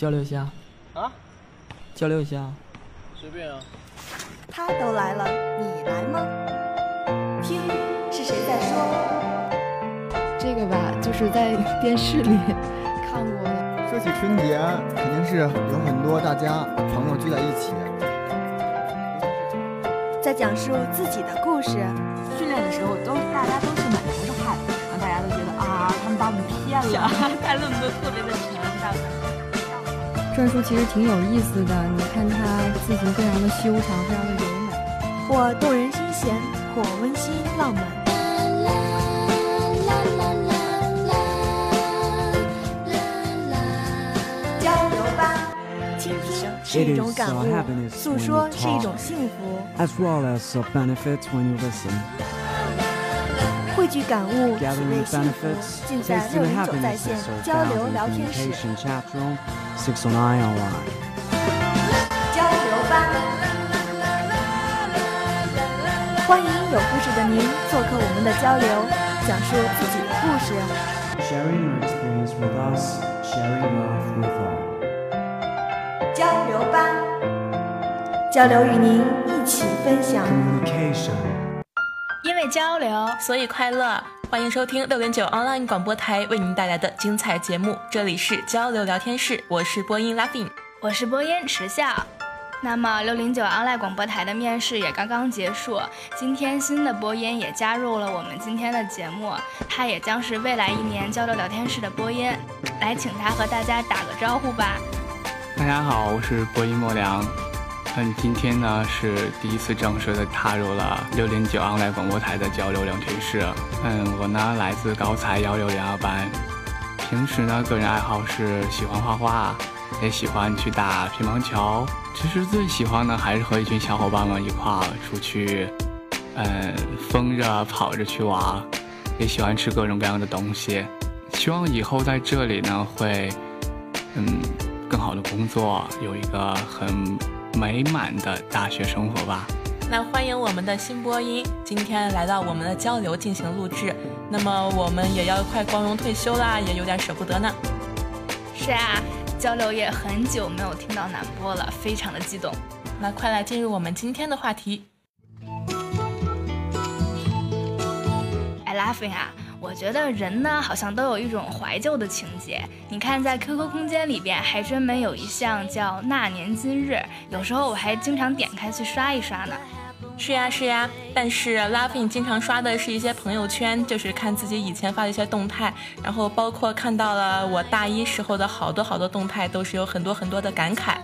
交流一下啊，交流一下，随便啊。他都来了，你来吗？听，是谁在说？这个吧，就是在电视里看过的。说起春节，肯定是有很多大家朋友聚在一起，在讲述自己的故事。训练的时候都大家都是满头是汗，然后大家都觉得啊，他们把我们骗了，带了那么多特别的沉，大这本书其实挺有意思的，你看它字形非常的修长，非常的柔美，或动人心弦，或温馨浪漫。是一种感悟，诉说是一种幸福，汇聚感悟只为幸福，尽在六九在线交流聊天室。Communication chat room, 609 online. 交流吧，欢迎有故事的您做客我们的交流，讲述自己的故事。Sharing your experience with us, sharing love with all. 交流吧，交流与您一起分享。Communication. 因为交流，所以快乐。欢迎收听六零九 online 广播台为您带来的精彩节目，这里是交流聊天室，我是播音 Laughing。我是播音迟笑。那么六零九 online 广播台的面试也刚刚结束，今天新的播音也加入了我们今天的节目，他也将是未来一年交流聊天室的播音。来，请他和大家打个招呼吧。大家好，我是播音莫良。嗯，今天呢是第一次正式的踏入了六零九 online 广播台的交流聊天室。嗯，我呢来自高才幺六零二班，平时呢个人爱好是喜欢画画，也喜欢去打乒乓球。其实最喜欢的还是和一群小伙伴们一块儿出去，嗯，疯着跑着去玩，也喜欢吃各种各样的东西。希望以后在这里呢会，嗯，更好的工作，有一个很美满的大学生活吧。那欢迎我们的新播音，今天来到我们的交流进行录制。那么我们也要快光荣退休啦，也有点舍不得呢。是啊，交流也很久没有听到南波了，非常的激动。那快来进入我们今天的话题。I，Laughing 啊，我觉得人呢好像都有一种怀旧的情节。你看，在 QQ 空间里边还专门有一项叫“那年今日”，有时候我还经常点开去刷一刷呢。是呀是呀，但是 Laughing 经常刷的是一些朋友圈，就是看自己以前发的一些动态，然后包括看到了我大一时候的好多好多动态，都是有很多很多的感慨。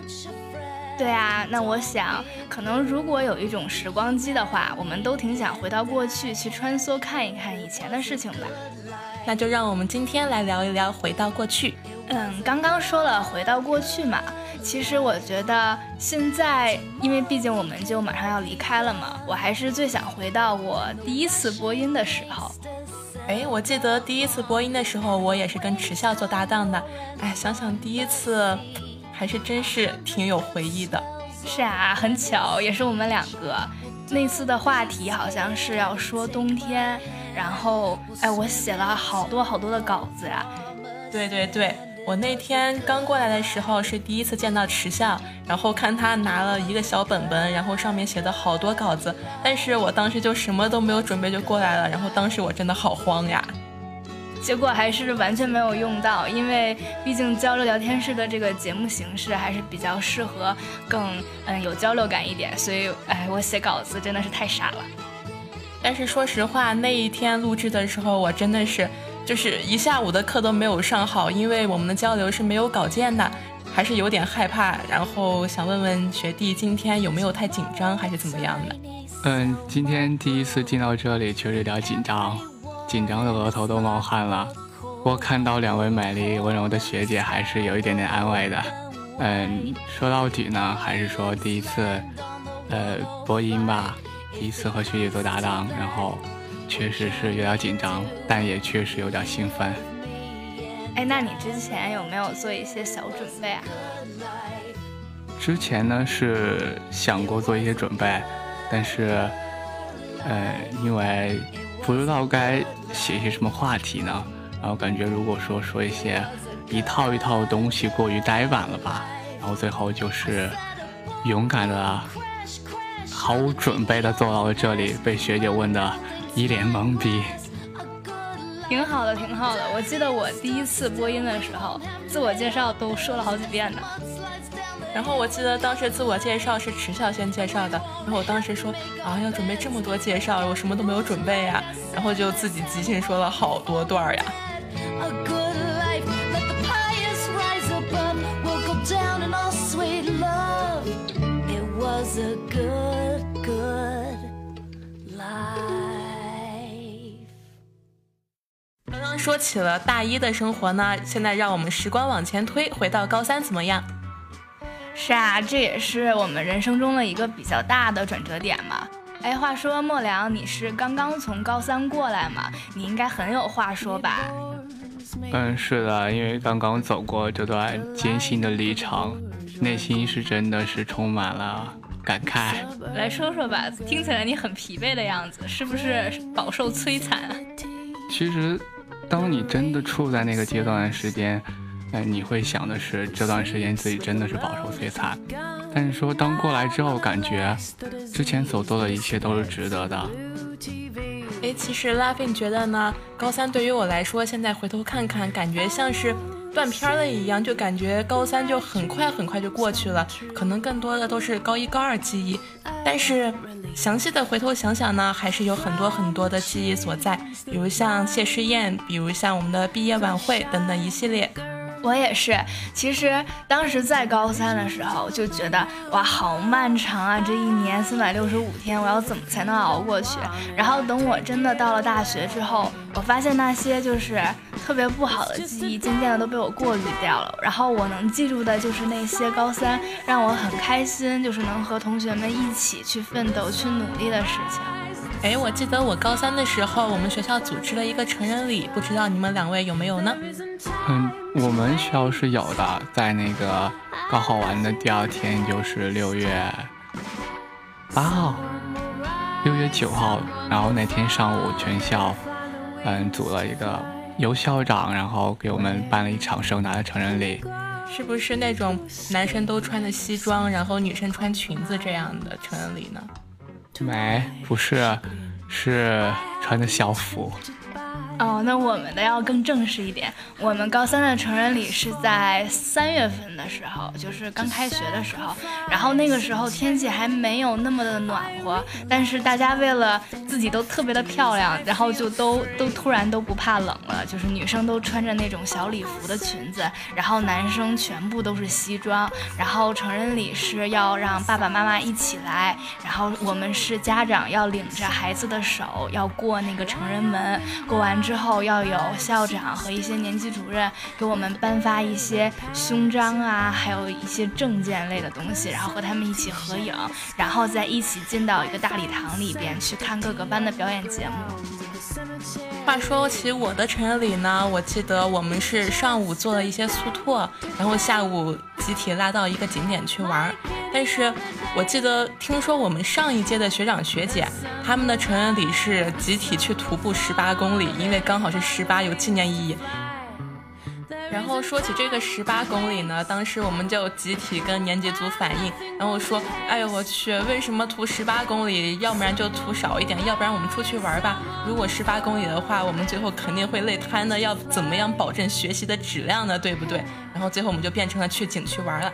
对啊，那我想，可能如果有一种时光机的话，我们都挺想回到过去去穿梭看一看以前的事情吧。那就让我们今天来聊一聊回到过去。嗯，刚刚说了回到过去嘛，其实我觉得现在，因为毕竟我们就马上要离开了嘛，我还是最想回到我第一次播音的时候。哎，我记得第一次播音的时候，我也是跟迟笑做搭档的。哎，想想第一次，还是真是挺有回忆的。是啊，很巧，也是我们两个。那次的话题好像是要说冬天，然后哎，我写了好多好多的稿子呀、对对对，我那天刚过来的时候是第一次见到池笑，然后看他拿了一个小本本，然后上面写的好多稿子，但是我当时就什么都没有准备就过来了，然后当时我真的好慌呀。结果还是完全没有用到，因为毕竟交流聊天室的这个节目形式还是比较适合更嗯有交流感一点，所以哎，我写稿子真的是太傻了。但是说实话，那一天录制的时候，我真的是就是一下午的课都没有上好，因为我们的交流是没有稿件的，还是有点害怕。然后想问问学弟，今天有没有太紧张，还是怎么样的？嗯，今天第一次进到这里，确实有点紧张，紧张的额头都冒汗了。不过看到两位美丽温柔的学姐，还是有一点点安慰的。嗯，说到底呢，还是说第一次，呃，播音吧，第一次和学姐做搭档，然后确实是有点紧张，但也确实有点兴奋。哎，那你之前有没有做一些小准备啊？之前呢是想过做一些准备，但是，呃，因为不知道该写些什么话题呢，然后感觉如果说说一些一套一套的东西过于呆板了吧，然后最后就是勇敢的、毫无准备的走到了这里，被学姐问的一脸懵逼。挺好的，挺好的。我记得我第一次播音的时候，自我介绍都说了好几遍呢。然后我记得当时自我介绍是迟笑先介绍的，然后我当时说啊要准备这么多介绍，我什么都没有准备呀，然后就自己即兴说了好多段呀。刚刚说起了大一的生活呢，现在让我们时光往前推，回到高三怎么样？是啊，这也是我们人生中的一个比较大的转折点嘛。哎，话说莫良，你是刚刚从高三过来嘛？你应该很有话说吧？嗯，是的，因为刚刚走过这段艰辛的历程，内心是真的是充满了感慨。来说说吧，听起来你很疲惫的样子，是不是饱受摧残？其实，当你真的处在那个阶段的时间。你会想的是这段时间自己真的是饱受摧残，但是说当过来之后，感觉之前所做的一切都是值得的。哎，其实 Laughing 觉得呢，高三对于我来说，现在回头看看，感觉像是断片了一样，就感觉高三就很快很快就过去了，可能更多的都是高一高二记忆。但是详细的回头想想呢，还是有很多很多的记忆所在，比如像谢师宴，比如像我们的毕业晚会等等一系列。我也是，其实当时在高三的时候就觉得哇，好漫长啊！这一年三百六十五天，我要怎么才能熬过去？然后等我真的到了大学之后，我发现那些就是特别不好的记忆，渐渐的都被我过滤掉了。然后我能记住的就是那些高三让我很开心，就是能和同学们一起去奋斗、去努力的事情。哎，我记得我高三的时候，我们学校组织了一个成人礼，不知道你们两位有没有呢？嗯，我们学校是有的，在那个高考完的第二天，就是六月八号、六月九号，然后那天上午全校嗯组了一个由校长，然后给我们办了一场盛大的成人礼。是不是那种男生都穿的西装，然后女生穿裙子这样的成人礼呢？没，不是，是穿的校服。哦，那我们的要更正式一点。我们高三的成人礼是在三月份的时候，就是刚开学的时候。然后那个时候天气还没有那么的暖和，但是大家为了自己都特别的漂亮，然后就都都突然都不怕冷了。就是女生都穿着那种小礼服的裙子，然后男生全部都是西装。然后成人礼是要让爸爸妈妈一起来，然后我们是家长要领着孩子的手要过那个成人门，过完。之后要有校长和一些年级主任给我们颁发一些胸章啊，还有一些证件类的东西，然后和他们一起合影，然后再一起进到一个大礼堂里边去看各个班的表演节目。话说起我的成人礼呢，我记得我们是上午做了一些速拓，然后下午集体拉到一个景点去玩。但是我记得听说我们上一届的学长学姐，他们的成人礼是集体去徒步十八公里，因为刚好是十八，有纪念意义。然后说起这个十八公里呢，当时我们就集体跟年级组反映，然后说：“哎呦我去，为什么涂十八公里？要不然就涂少一点，要不然我们出去玩吧。如果十八公里的话，我们最后肯定会累瘫的。要怎么样保证学习的质量呢？对不对？然后最后我们就变成了去景区玩了。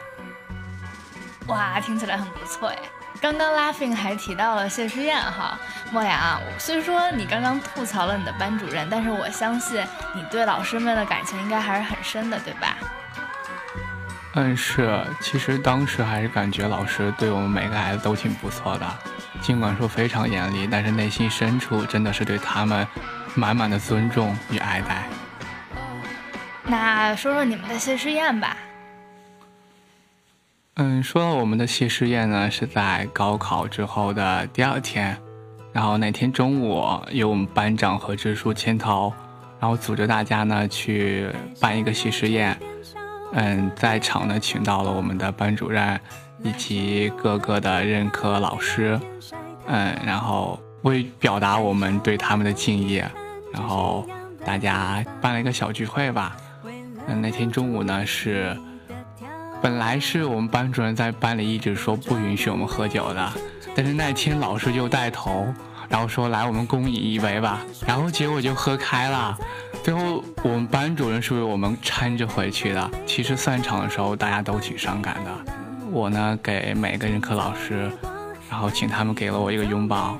哇，听起来很不错哎。”刚刚 Laughing 还提到了谢师宴哈，莫良，虽说你刚刚吐槽了你的班主任，但是我相信你对老师们的感情应该还是很深的，对吧？嗯，是，其实当时还是感觉老师对我们每个孩子都挺不错的，尽管说非常严厉，但是内心深处真的是对他们满满的尊重与爱戴。那说说你们的谢师宴吧。嗯，说到我们的谢师宴呢，是在高考之后的第二天，然后那天中午由我们班长和支书牵头，然后组织大家呢去办一个谢师宴。嗯，在场呢请到了我们的班主任以及各个的任课老师，嗯，然后为表达我们对他们的敬意，然后大家办了一个小聚会吧。嗯，那天中午呢是，本来是我们班主任在班里一直说不允许我们喝酒的，但是那天老师就带头，然后说来我们共饮一杯吧，然后结果就喝开了。最后我们班主任是为我们搀着回去的。其实散场的时候大家都挺伤感的，我呢给每个任课老师，然后请他们给了我一个拥抱。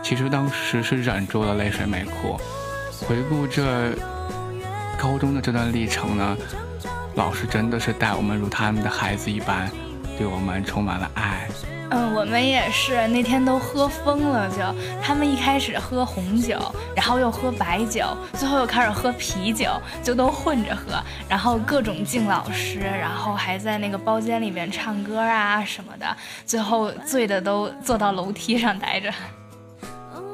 其实当时是忍住了泪水没哭。回顾这高中的这段历程呢，老师真的是待我们如他们的孩子一般，对我们充满了爱。嗯，我们也是那天都喝疯了，就他们一开始喝红酒，然后又喝白酒，最后又开始喝啤酒，就都混着喝，然后各种敬老师，然后还在那个包间里面唱歌啊什么的，最后醉的都坐到楼梯上待着。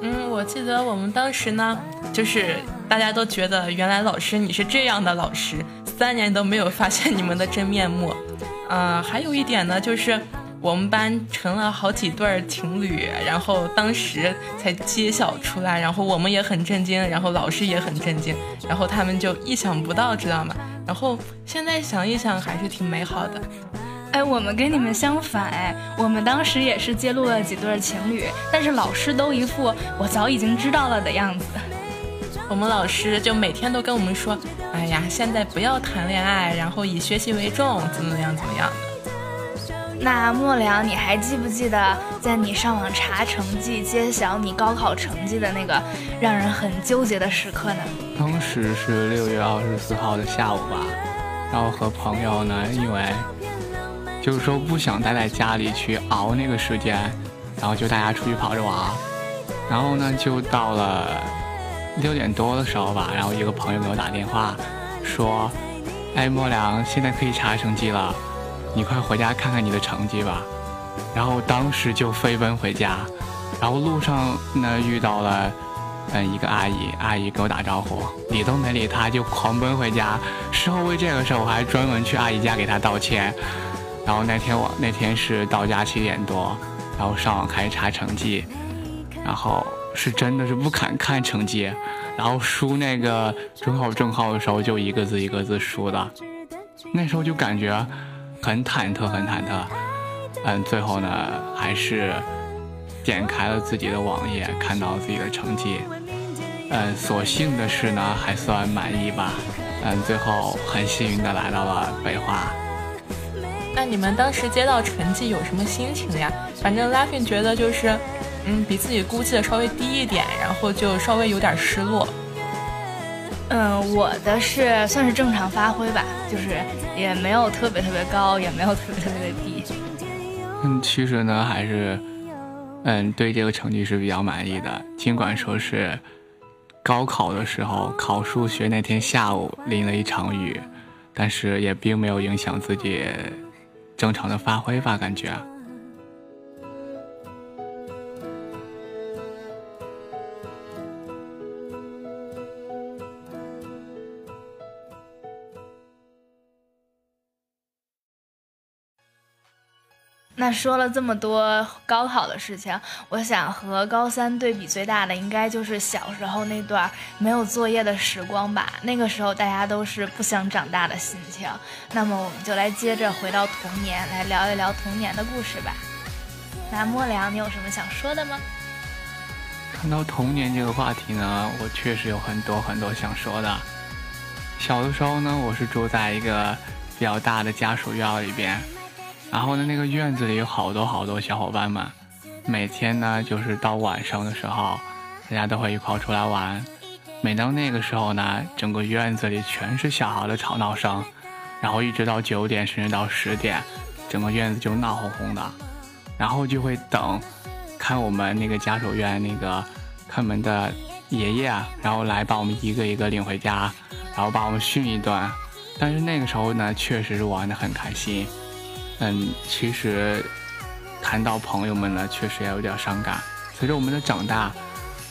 嗯，我记得我们当时呢，就是大家都觉得原来老师你是这样的老师，三年都没有发现你们的真面目。嗯，还有一点呢，就是。我们班成了好几对情侣，然后当时才揭晓出来，然后我们也很震惊，然后老师也很震惊，然后他们就意想不到，知道吗？然后现在想一想，还是挺美好的。哎，我们跟你们相反，哎，我们当时也是揭露了几对情侣，但是老师都一副我早已经知道了的样子。我们老师就每天都跟我们说，哎呀，现在不要谈恋爱，然后以学习为重，怎么样怎么样。那莫良，你还记不记得，在你上网查成绩、揭晓你高考成绩的那个让人很纠结的时刻呢？当时是六月二十四号的下午吧，然后和朋友呢，因为就是说不想待在家里去熬那个时间，然后就大家出去跑着玩，然后呢，就到了六点多的时候吧，然后一个朋友给我打电话说：“哎，莫良，现在可以查成绩了。”你快回家看看你的成绩吧，然后当时就飞奔回家，然后路上呢遇到了，嗯一个阿姨，阿姨给我打招呼，理都没理她，就狂奔回家。事后为这个事儿，我还专门去阿姨家给她道歉。然后那天我那天是到家七点多，然后上网开始查成绩，然后是真的是不敢看成绩，然后输那个中考证号的时候就一个字一个字输的，那时候就感觉。很忐忑，很忐忑，嗯，最后呢，还是点开了自己的网页，看到自己的成绩，嗯，所幸的是呢，还算满意吧，嗯，最后很幸运的来到了北华。那你们当时接到成绩有什么心情呀？反正 Laughing 觉得就是，嗯，比自己估计的稍微低一点，然后就稍微有点失落。嗯，我的是算是正常发挥吧，就是也没有特别特别高，也没有特别特别的低。嗯，其实呢，还是嗯对这个成绩是比较满意的。尽管说是高考的时候考数学那天下午淋了一场雨，但是也并没有影响自己正常的发挥吧，感觉。那说了这么多高考的事情，我想和高三对比最大的，应该就是小时候那段没有作业的时光吧。那个时候大家都是不想长大的心情。那么我们就来接着回到童年，来聊一聊童年的故事吧。那莫良，你有什么想说的吗？看到童年这个话题呢，我确实有很多很多想说的。小的时候呢，我是住在一个比较大的家属院里边。然后呢，那个院子里有好多好多小伙伴们，每天呢就是到晚上的时候，大家都会一块出来玩。每当那个时候呢，整个院子里全是小孩的吵闹声，然后一直到九点甚至到十点，整个院子就闹哄哄的。然后就会等，看我们那个家属院那个看门的爷爷，然后来把我们一个一个领回家，然后把我们训一顿。但是那个时候呢，确实是玩的很开心。嗯，其实谈到朋友们呢，确实也有点伤感。随着我们的长大，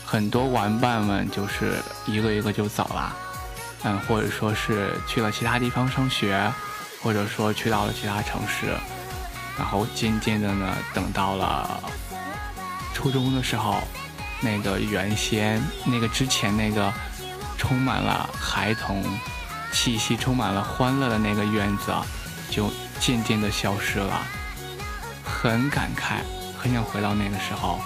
很多玩伴们就是一个一个就走了，嗯，或者说是去了其他地方上学，或者说去到了其他城市，然后渐渐的呢，等到了初中的时候，那个原先那个之前那个充满了孩童气息充满了欢乐的那个院子啊，就渐渐的消失了，很感慨，很想回到那个时候。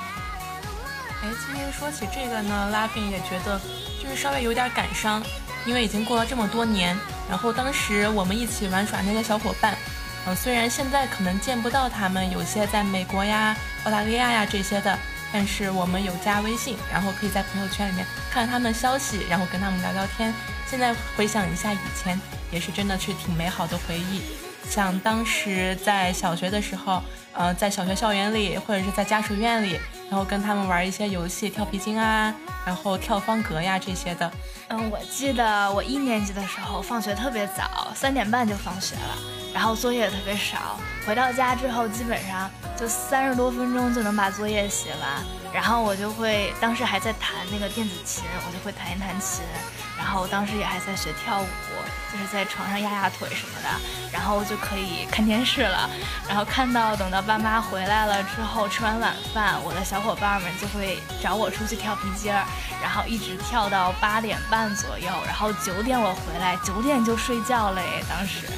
哎，今天说起这个呢，拉菲也觉得就是稍微有点感伤，因为已经过了这么多年，然后当时我们一起玩耍那些小伙伴，嗯，虽然现在可能见不到他们，有些在美国呀、澳大利亚呀这些的。但是我们有加微信，然后可以在朋友圈里面看他们消息，然后跟他们聊聊天。现在回想一下以前，也是真的是挺美好的回忆。像当时在小学的时候，呃，在小学校园里或者是在家属院里，然后跟他们玩一些游戏，跳皮筋啊，然后跳方格呀这些的。嗯，我记得我一年级的时候放学特别早，三点半就放学了，然后作业特别少，回到家之后基本上。就三十多分钟就能把作业写完，然后我就会当时还在弹那个电子琴，我就会弹一弹琴，然后当时也还在学跳舞，就是在床上压压腿什么的，然后就可以看电视了。然后看到等到爸妈回来了之后，吃完晚饭，我的小伙伴们就会找我出去跳皮筋儿，然后一直跳到八点半左右，然后九点我回来，九点就睡觉了诶，当时。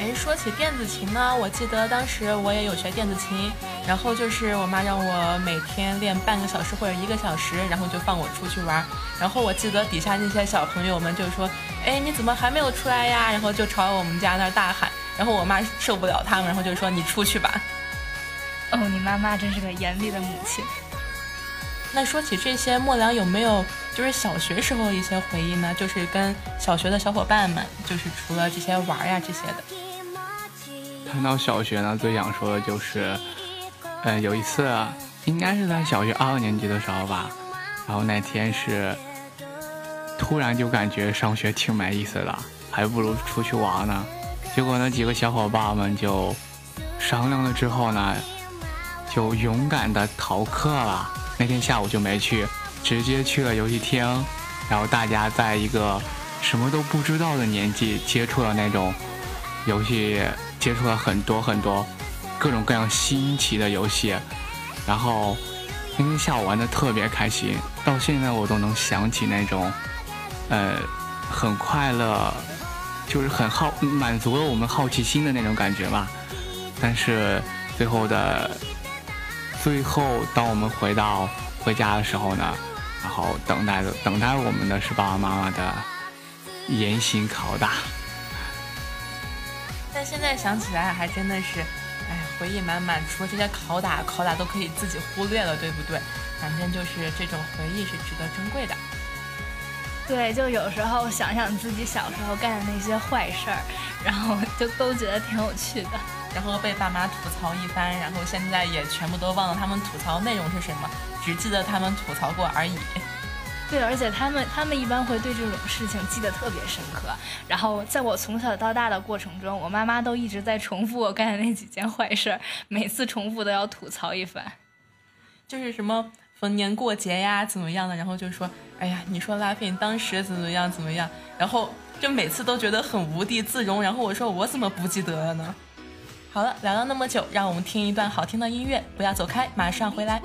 哎，说起电子琴呢，我记得当时我也有学电子琴，然后就是我妈让我每天练半个小时或者一个小时，然后就放我出去玩。然后我记得底下那些小朋友们就说：“哎，你怎么还没有出来呀？”然后就朝我们家那儿大喊。然后我妈受不了他们，然后就说：“你出去吧。”哦，你妈妈真是个严厉的母亲。那说起这些，莫良有没有就是小学时候一些回忆呢？就是跟小学的小伙伴们，就是除了这些玩呀这些的。谈到小学呢，最想说的就是，呃，有一次应该是在小学二年级的时候吧，然后那天是突然就感觉上学挺没意思的，还不如出去玩呢。结果那几个小伙伴们就商量了之后呢，就勇敢的逃课了。那天下午就没去，直接去了游戏厅，然后大家在一个什么都不知道的年纪接触了那种游戏。接触了很多很多各种各样新奇的游戏，然后那天下午玩的特别开心，到现在我都能想起那种，呃，很快乐，就是很好满足了我们好奇心的那种感觉吧。但是最后的最后，当我们回到回家的时候呢，然后等待的等待我们的是爸爸妈妈的严刑拷打。但现在想起来还真的是，哎，回忆满满。除了这些拷打，拷打都可以自己忽略了，对不对？反正就是这种回忆是值得珍贵的。对，就有时候想想自己小时候干的那些坏事儿，然后就都觉得挺有趣的。然后被爸妈吐槽一番，然后现在也全部都忘了他们吐槽内容是什么，只记得他们吐槽过而已。对，而且他们他们一般会对这种事情记得特别深刻。然后在我从小到大的过程中，我妈妈都一直在重复我干的那几件坏事儿，每次重复都要吐槽一番。就是什么逢年过节呀怎么样的，然后就说，哎呀，你说拉菲当时怎么样怎么样，然后就每次都觉得很无地自容。然后我说我怎么不记得了呢？好了，聊了那么久，让我们听一段好听的音乐，不要走开，马上回来。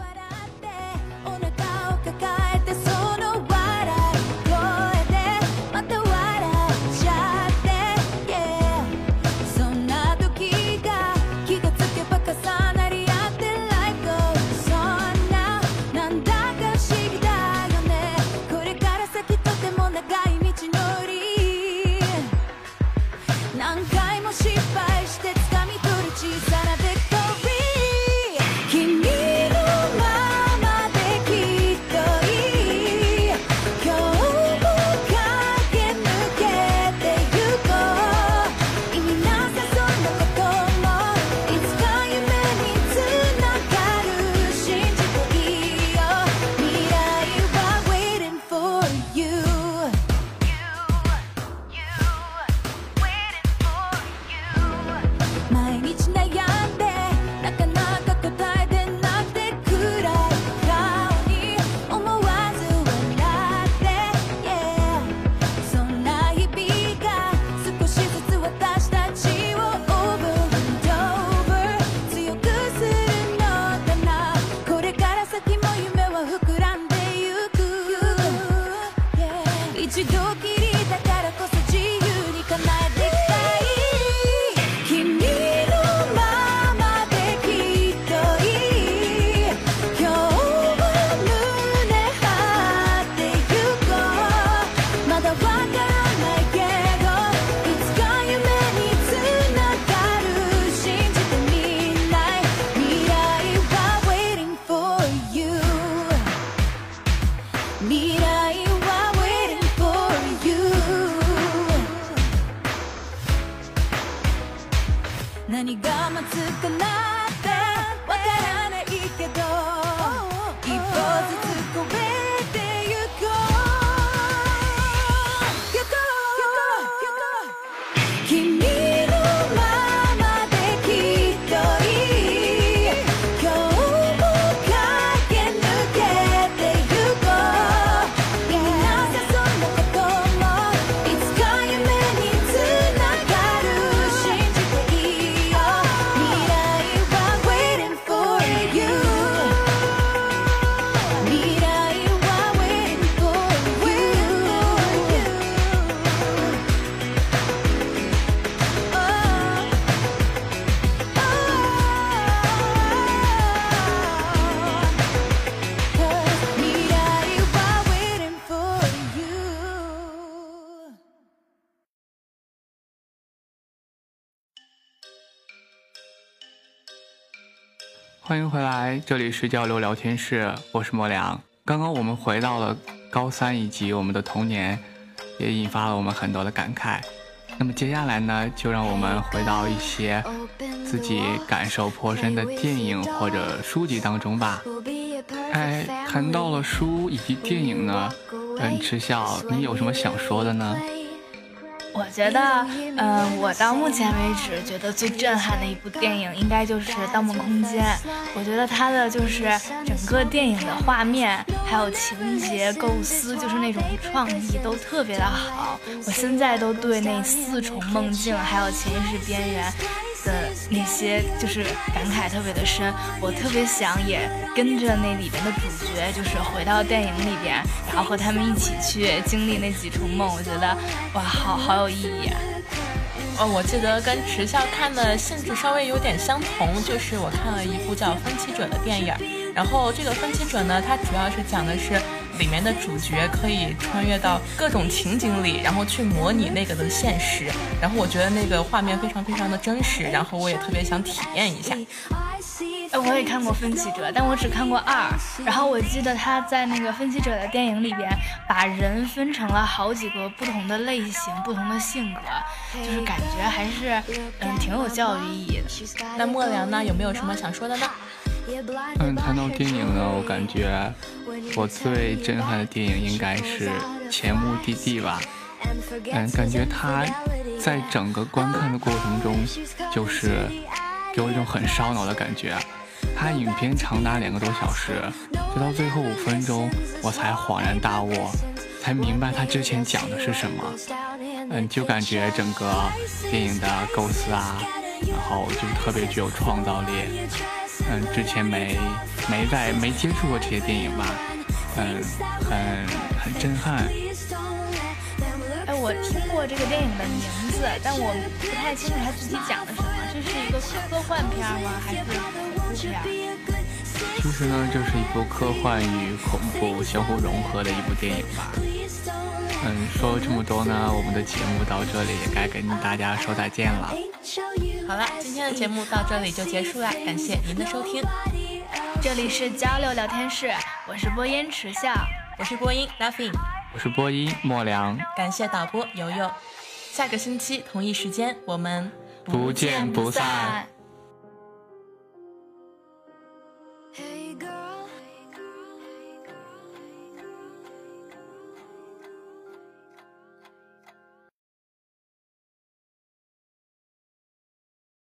欢迎回来，这里是交流聊天室，我是莫良。刚刚我们回到了高三以及我们的童年，也引发了我们很多的感慨。那么接下来呢，就让我们回到一些自己感受颇深的电影或者书籍当中吧。哎，谈到了书以及电影呢，嗯，迟笑，你有什么想说的呢？我觉得，嗯、我到目前为止觉得最震撼的一部电影，应该就是《盗梦空间》。我觉得它的就是整个电影的画面，还有情节构思，就是那种创意都特别的好。我现在都对那四重梦境，还有潜意识边缘的那些，就是感慨特别的深。我特别想也跟着那里边的主角，就是回到电影里边，然后和他们一起去经历那几重梦。我觉得，哇，好好有意义啊！哦，我记得跟迟笑看的性质稍微有点相同，就是我看了一部叫《分歧者》的电影，然后这个分歧者呢，它主要是讲的是里面的主角可以穿越到各种情景里，然后去模拟那个的现实，然后我觉得那个画面非常非常的真实，然后我也特别想体验一下。哎，我也看过《分歧者》，但我只看过二。然后我记得他在那个《分歧者》的电影里边，把人分成了好几个不同的类型、不同的性格，就是感觉还是嗯挺有教育意义的。那莫良呢，有没有什么想说的呢？嗯，谈到电影呢，我感觉我最震撼的电影应该是《前目的地》吧。嗯，感觉它在整个观看的过程中，就是给我一种很烧脑的感觉。它影片长达两个多小时，直到最后五分钟，我才恍然大悟，才明白它之前讲的是什么。嗯，就感觉整个电影的构思啊，然后就特别具有创造力。嗯，之前没没在没接触过这些电影吧，嗯，很很震撼。哎，我听过这个电影的名字，但我不太清楚它具体讲的什么。这是一个科幻片吗？还是恐怖片？其实呢，这是一部科幻与恐怖相互融合的一部电影吧。嗯，说了这么多呢，我们的节目到这里也该跟大家说再见了。好了，今天的节目到这里就结束了，感谢您的收听，这里是交流聊天室，我是播音迟笑。我是播音 Laughing，我是播音莫良，感谢导播悠悠，下个星期同一时间我们不见不散。